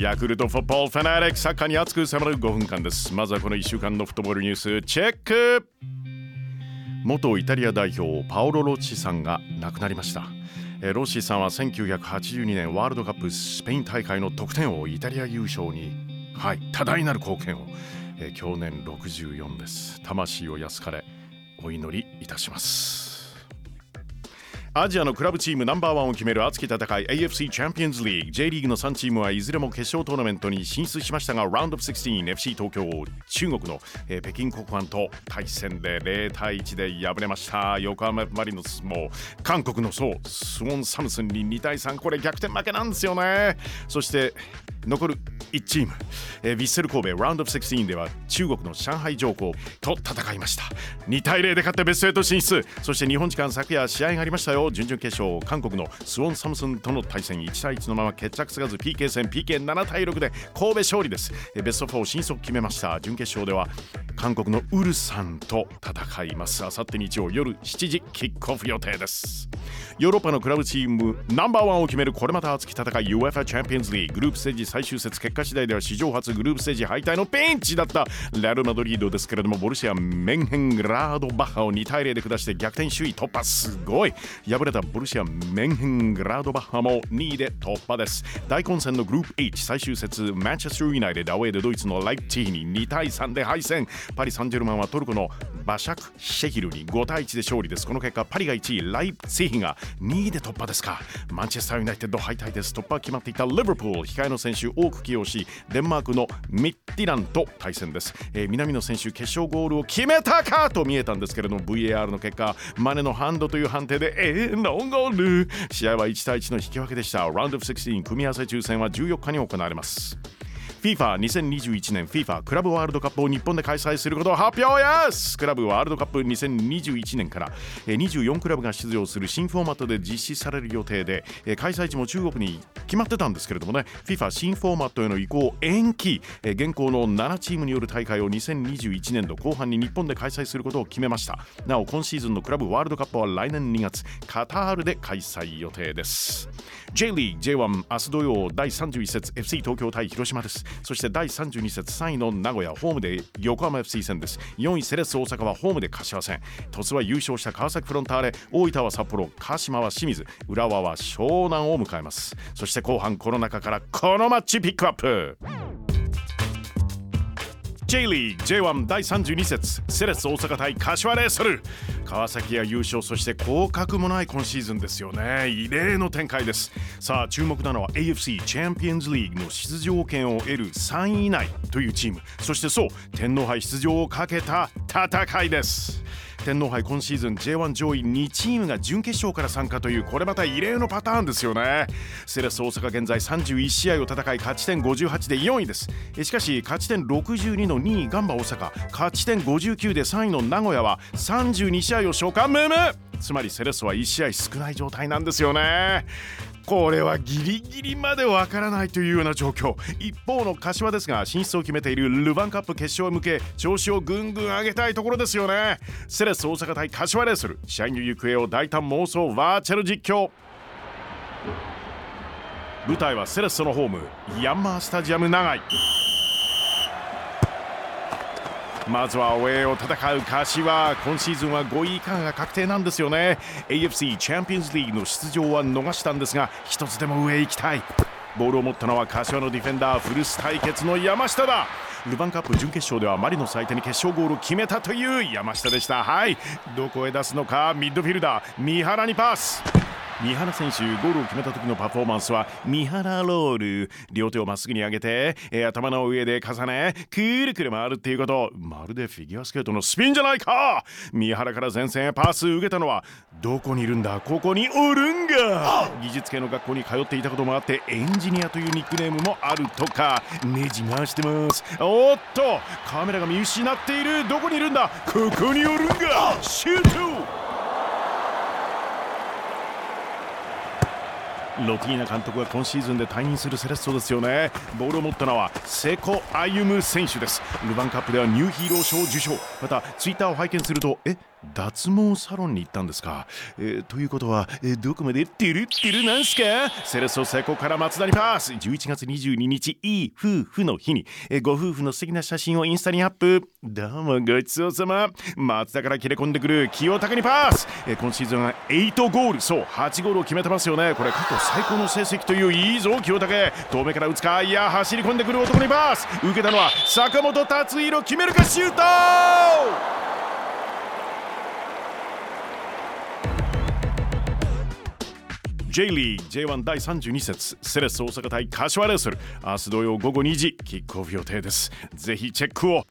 ヤクルトフォットボールファナリックサッカーに熱く迫る5分間です。まずはこの1週間のフットボールニュースチェック。元イタリア代表パオロ・ロッチさんが亡くなりました。ロッシーさんは1982年ワールドカップスペイン大会の得点王イタリア優勝にはい多大なる貢献を、え去年64です。魂を安かれお祈りいたします。アジアのクラブチームナンバーワンを決める熱き戦い AFC チャンピオンズリーグ J リーグの3チームはいずれも決勝トーナメントに進出しましたがラウンドオブ 16FC 東京中国の、えー、北京国安と対戦で0対1で敗れました。横浜マリノスも韓国のそうスウォン・サムスンに2対3これ逆転負けなんですよね。そして残る1チーム、えー、ヴィッセル神戸ラウンドオブ16では中国の上海上皇と戦いました。2対0で勝ってベスト8進出。そして日本時間昨夜試合がありましたよ。準々決勝韓国のスウォン・サムスンとの対戦。1対1のまま決着つかず PK 戦 PK7 対6で神戸勝利です。ベスト4進出を決めました。準決勝では韓国のウルサンと戦います。あさって日曜夜7時キックオフ予定です。ヨーロッパのクラブチームナンバーワンを決めるこれまた熱き戦い UFA チャンピオンズリーグループステージ最終節結果次第では史上初グループステージ敗退のピンチだった。レアル・マドリードですけれどもボルシア・メンヘングラードバッハを2対0で下して逆転首位突破。すごい。敗れたボルシア・メンヘングラードバッハも2位で突破です。大混戦のグループ H 最終節マンチェスター・ユナイテッドアウェイでドイツのライプチーに2対3で敗戦。パリ・サンジェルマンはトルコのバシャク・シェヒルに5対1で勝利です。この結果パリが1位ライプツィヒが2位で突破ですか。マンチェスター・ユナイテッド敗退です。突破決まっていたリバプール。控えの選手多く起用しデンマークのミッティランと対戦です、えー、南野選手決勝ゴールを決めたかと見えたんですけれども VAR の結果マネのハンドという判定でえー、ノンゴール試合は1対1の引き分けでした。ラウンドオブ16組み合わせ抽選は14日に行われます。FIFA2021 年 FIFA クラブワールドカップを日本で開催することを発表です。クラブワールドカップ2021年から24クラブが出場する新フォーマットで実施される予定で開催地も中国に決まってたんですけれどもね FIFA 新フォーマットへの移行延期現行の7チームによる大会を2021年度後半に日本で開催することを決めました。なお今シーズンのクラブワールドカップは来年2月カタールで開催予定です。J リーグ J1 明日土曜第31節 FC 東京対広島です。そして第32節3位の名古屋ホームで横浜 FC 戦です。4位セレッソ大阪はホームで柏戦。鳥栖は優勝した川崎フロンターレ。大分は札幌鹿島は清水。浦和は湘南を迎えます。そして後半この中からこのマッチピックアップ。J リーグ J1 第32節セレッソ大阪対柏レイソル。川崎が優勝そして降格もない今シーズンですよね。異例の展開です。さあ注目なのは AFC チャンピオンズリーグの出場権を得る3位以内というチーム。そしてそう天皇杯出場をかけた戦いです。天皇杯今シーズン J1 上位2チームが準決勝から参加というこれまた異例のパターンですよね。セレス大阪現在31試合を戦い勝ち点58で4位です。しかし勝ち点62の2位ガンバ大阪。勝ち点59で3位の名古屋は32試合を召喚ムームつまりセレッソは1試合少ない状態なんですよね。これはギリギリまでわからないというような状況。一方の柏ですが進出を決めているルヴァンカップ決勝へ向け調子をぐんぐん上げたいところですよね。セレス大阪対柏レースル試合の行方を大胆妄想バーチャル実況。舞台はセレッソのホームヤンマースタジアム長井まずはアウェーを戦う柏。今シーズンは5位以下が確定なんですよね。AFC チャンピオンズリーグの出場は逃したんですが一つでも上へ行きたい。ボールを持ったのは柏のディフェンダーフルス対決の山下だ。ルヴァンカップ準決勝ではマリノス相手に決勝ゴールを決めたという山下でした。はい。どこへ出すのか？ミッドフィルダー。三原にパス。三原選手ゴールを決めた時のパフォーマンスは三原ロール両手をまっすぐに上げて、えー、頭の上で重ねくるくる回るっていうことまるでフィギュアスケートのスピンじゃないか三原から前線へパス受けたのはどこにいるんだここにおるんが技術系の学校に通っていたこともあってエンジニアというニックネームもあるとかネジ回してますおっとカメラが見失っているどこにいるんだここにおるんがシュートロティーナ監督が今シーズンで退任するセレッソですよね。ボールを持ったのは瀬古歩夢選手です。ルヴァンカップではニューヒーロー賞受賞。またツイッターを拝見するとえ？脱毛サロンに行ったんですか、えー、ということは、えー、どこまでティルティルなんすか。セレソセコから松田にパス。11月22日いい夫婦の日に、えー、ご夫婦の素敵な写真をインスタにアップ。どうもごちそうさま。松田から切れ込んでくる清武にパス、えー、今シーズンは8ゴール。そう8ゴールを決めてますよね。これ過去最高の成績といういいぞ清武遠目から打つか。いや走り込んでくる男にパス。受けたのは坂本達弘決めるかシュート J リー J1 第32節セレッソ大阪対柏レッスル。明日土曜午後2時キックオフ予定です。ぜひチェックを。